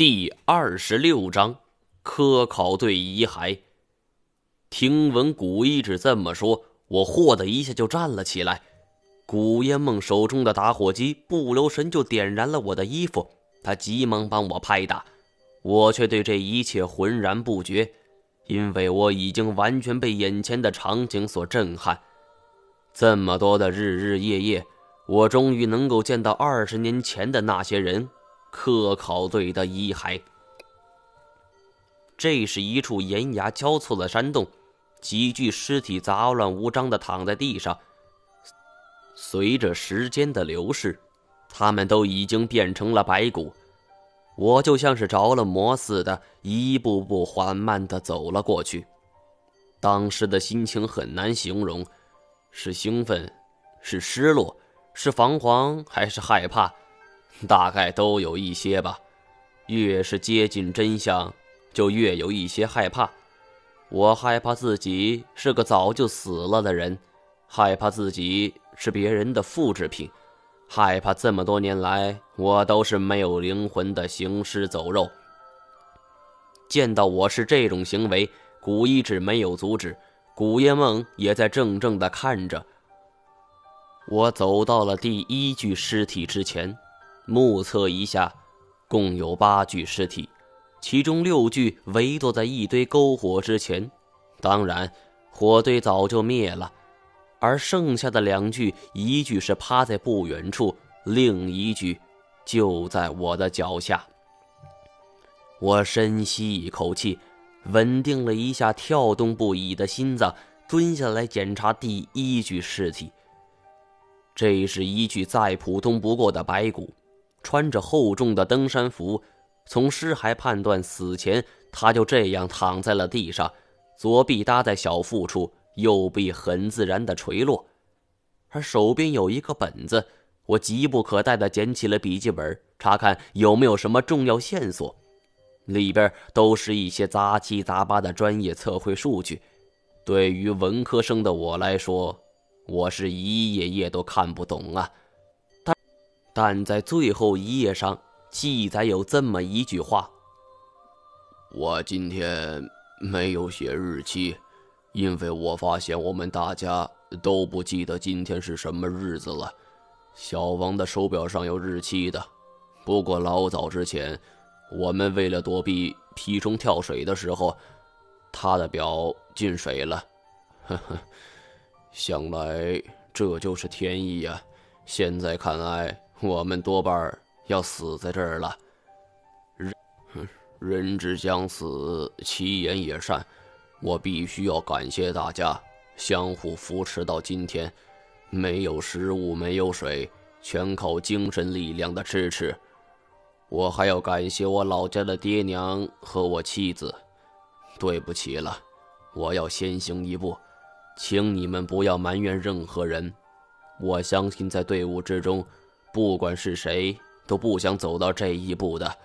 第二十六章科考队遗骸。听闻古一指这么说，我嚯的一下就站了起来。古烟梦手中的打火机不留神就点燃了我的衣服，他急忙帮我拍打，我却对这一切浑然不觉，因为我已经完全被眼前的场景所震撼。这么多的日日夜夜，我终于能够见到二十年前的那些人。科考队的遗骸。这是一处岩崖交错的山洞，几具尸体杂乱无章的躺在地上。随着时间的流逝，他们都已经变成了白骨。我就像是着了魔似的，一步步缓慢的走了过去。当时的心情很难形容，是兴奋，是失落，是彷徨，还是害怕？大概都有一些吧，越是接近真相，就越有一些害怕。我害怕自己是个早就死了的人，害怕自己是别人的复制品，害怕这么多年来我都是没有灵魂的行尸走肉。见到我是这种行为，古一指没有阻止，古夜梦也在怔怔的看着。我走到了第一具尸体之前。目测一下，共有八具尸体，其中六具围坐在一堆篝火之前，当然，火堆早就灭了。而剩下的两具，一具是趴在不远处，另一具就在我的脚下。我深吸一口气，稳定了一下跳动不已的心脏，蹲下来检查第一具尸体。这是一具再普通不过的白骨。穿着厚重的登山服，从尸骸判断，死前他就这样躺在了地上，左臂搭在小腹处，右臂很自然的垂落，而手边有一个本子，我急不可待的捡起了笔记本，查看有没有什么重要线索。里边都是一些杂七杂八的专业测绘数据，对于文科生的我来说，我是一页页都看不懂啊。但在最后一页上记载有这么一句话：“我今天没有写日期，因为我发现我们大家都不记得今天是什么日子了。小王的手表上有日期的，不过老早之前，我们为了躲避皮虫跳水的时候，他的表进水了。呵呵，想来这就是天意呀。现在看来。”我们多半要死在这儿了。人，人之将死，其言也善。我必须要感谢大家相互扶持到今天，没有食物，没有水，全靠精神力量的支持。我还要感谢我老家的爹娘和我妻子。对不起了，我要先行一步，请你们不要埋怨任何人。我相信在队伍之中。不管是谁，都不想走到这一步的。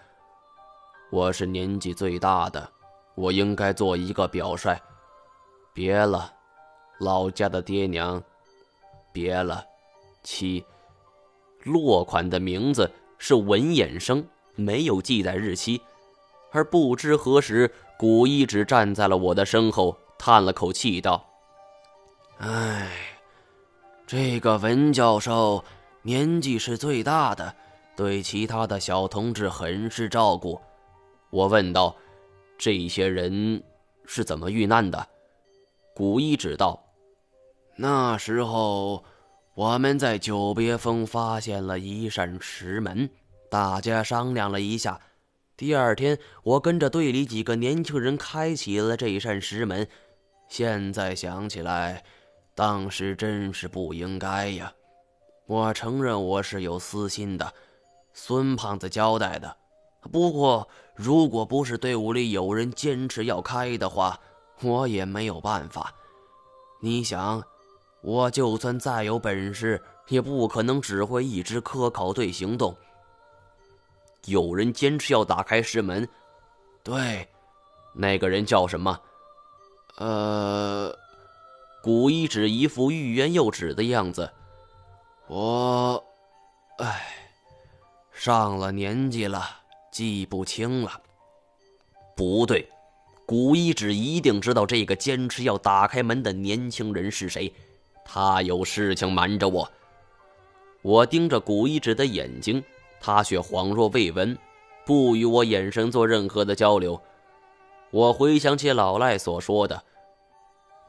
我是年纪最大的，我应该做一个表率。别了，老家的爹娘，别了。七，落款的名字是文衍生，没有记载日期。而不知何时，古一指站在了我的身后，叹了口气道：“唉，这个文教授。”年纪是最大的，对其他的小同志很是照顾。我问道：“这些人是怎么遇难的？”古一指道：“那时候我们在九别峰发现了一扇石门，大家商量了一下，第二天我跟着队里几个年轻人开启了这一扇石门。现在想起来，当时真是不应该呀。”我承认我是有私心的，孙胖子交代的。不过，如果不是队伍里有人坚持要开的话，我也没有办法。你想，我就算再有本事，也不可能指挥一支科考队行动。有人坚持要打开石门，对，那个人叫什么？呃，古一指一副欲言又止的样子。我，唉，上了年纪了，记不清了。不对，古一指一定知道这个坚持要打开门的年轻人是谁，他有事情瞒着我。我盯着古一指的眼睛，他却恍若未闻，不与我眼神做任何的交流。我回想起老赖所说的，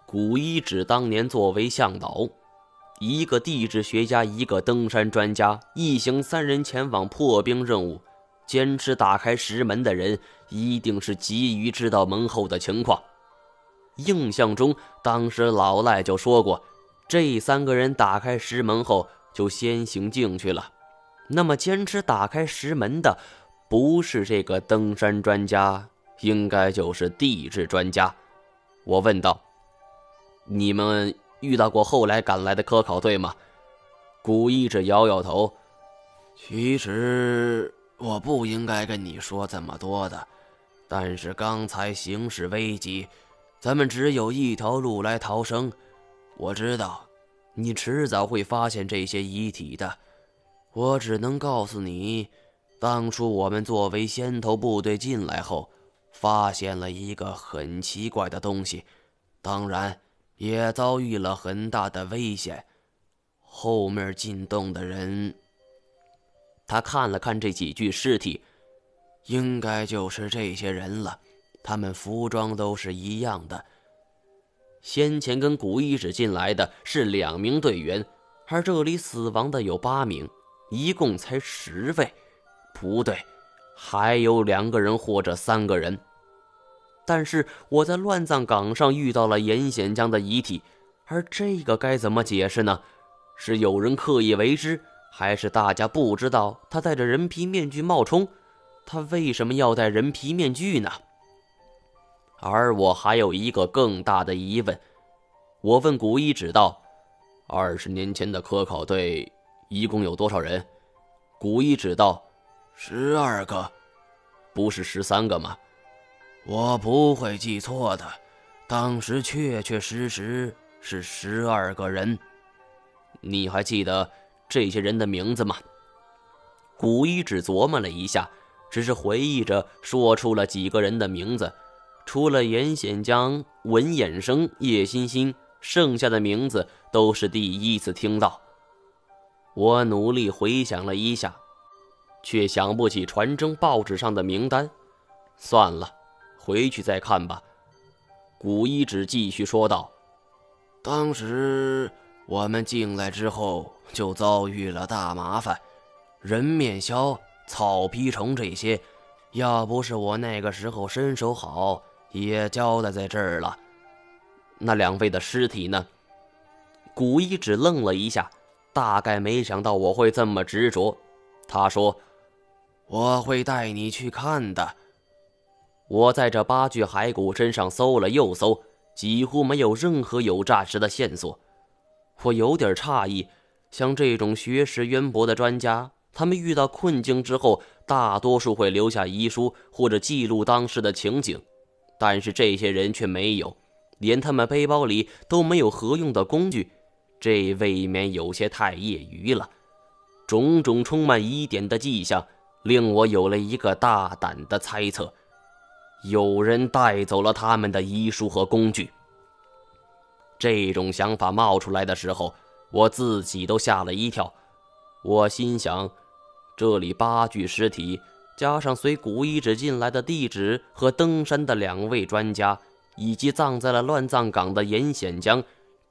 古一指当年作为向导，一个地质学家，一个登山专家，一行三人前往破冰任务。坚持打开石门的人，一定是急于知道门后的情况。印象中，当时老赖就说过，这三个人打开石门后就先行进去了。那么，坚持打开石门的，不是这个登山专家，应该就是地质专家。我问道：“你们遇到过后来赶来的科考队吗？”古一指摇摇头。其实。我不应该跟你说这么多的，但是刚才形势危急，咱们只有一条路来逃生。我知道，你迟早会发现这些遗体的。我只能告诉你，当初我们作为先头部队进来后，发现了一个很奇怪的东西，当然也遭遇了很大的危险。后面进洞的人。他看了看这几具尸体，应该就是这些人了。他们服装都是一样的。先前跟古一指进来的是两名队员，而这里死亡的有八名，一共才十位。不对，还有两个人或者三个人。但是我在乱葬岗上遇到了严显江的遗体，而这个该怎么解释呢？是有人刻意为之？还是大家不知道他戴着人皮面具冒充，他为什么要戴人皮面具呢？而我还有一个更大的疑问，我问古一指道：“二十年前的科考队一共有多少人？”古一指道：“十二个，不是十三个吗？我不会记错的，当时确确实实是十二个人。你还记得？”这些人的名字吗？古一只琢磨了一下，只是回忆着说出了几个人的名字，除了严显江、文衍生、叶欣欣，剩下的名字都是第一次听到。我努力回想了一下，却想不起传真报纸上的名单。算了，回去再看吧。古一指继续说道：“当时我们进来之后。”就遭遇了大麻烦，人面鸮、草皮虫这些，要不是我那个时候身手好，也交代在这儿了。那两位的尸体呢？古一指愣了一下，大概没想到我会这么执着。他说：“我会带你去看的。”我在这八具骸骨身上搜了又搜，几乎没有任何有诈尸的线索。我有点诧异。像这种学识渊博的专家，他们遇到困境之后，大多数会留下遗书或者记录当时的情景，但是这些人却没有，连他们背包里都没有合用的工具，这未免有些太业余了。种种充满疑点的迹象，令我有了一个大胆的猜测：有人带走了他们的遗书和工具。这种想法冒出来的时候。我自己都吓了一跳，我心想，这里八具尸体，加上随古遗址进来的地址和登山的两位专家，以及葬在了乱葬岗的严显江，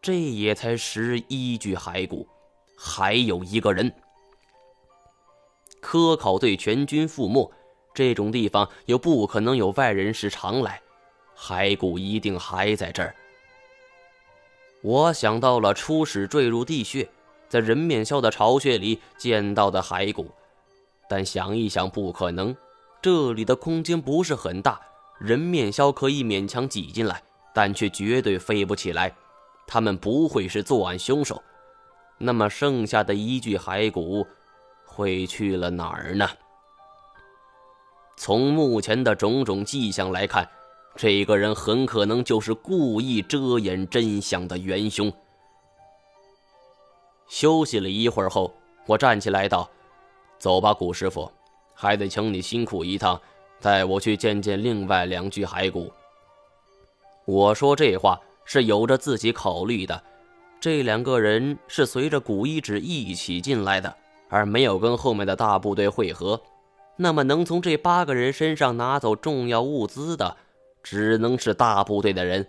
这也才十一具骸骨，还有一个人。科考队全军覆没，这种地方又不可能有外人时常来，骸骨一定还在这儿。我想到了初始坠入地穴，在人面鸮的巢穴里见到的骸骨，但想一想不可能，这里的空间不是很大，人面鸮可以勉强挤进来，但却绝对飞不起来。他们不会是作案凶手，那么剩下的一具骸骨会去了哪儿呢？从目前的种种迹象来看。这个人很可能就是故意遮掩真相的元凶。休息了一会儿后，我站起来道：“走吧，古师傅，还得请你辛苦一趟，带我去见见另外两具骸骨。我说这话是有着自己考虑的，这两个人是随着古一指一起进来的，而没有跟后面的大部队会合。那么，能从这八个人身上拿走重要物资的，只能是大部队的人。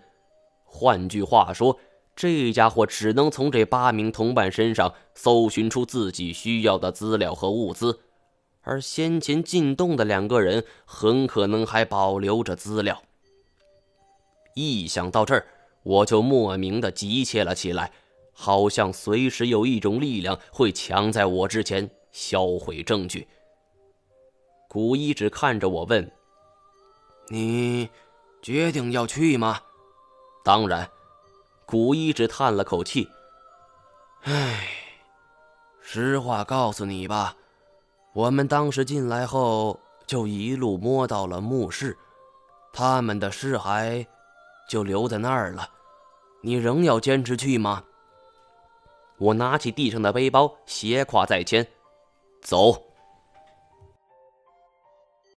换句话说，这家伙只能从这八名同伴身上搜寻出自己需要的资料和物资，而先前进洞的两个人很可能还保留着资料。一想到这儿，我就莫名的急切了起来，好像随时有一种力量会抢在我之前销毁证据。古一只看着我问：“你决定要去吗？”“当然。”古一只叹了口气：“唉，实话告诉你吧，我们当时进来后就一路摸到了墓室，他们的尸骸就留在那儿了。你仍要坚持去吗？”我拿起地上的背包，斜挎在肩，走。